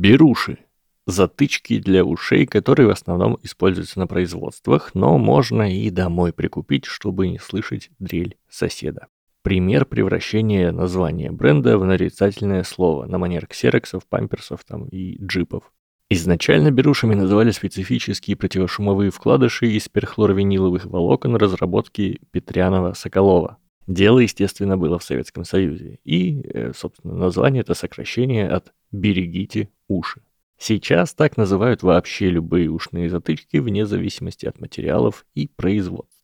Беруши. Затычки для ушей, которые в основном используются на производствах, но можно и домой прикупить, чтобы не слышать дрель соседа. Пример превращения названия бренда в нарицательное слово на манер ксероксов, памперсов там, и джипов. Изначально берушами называли специфические противошумовые вкладыши из перхлоровиниловых волокон разработки Петрянова-Соколова. Дело, естественно, было в Советском Союзе. И, э, собственно, название это сокращение от «берегите уши». Сейчас так называют вообще любые ушные затычки вне зависимости от материалов и производства.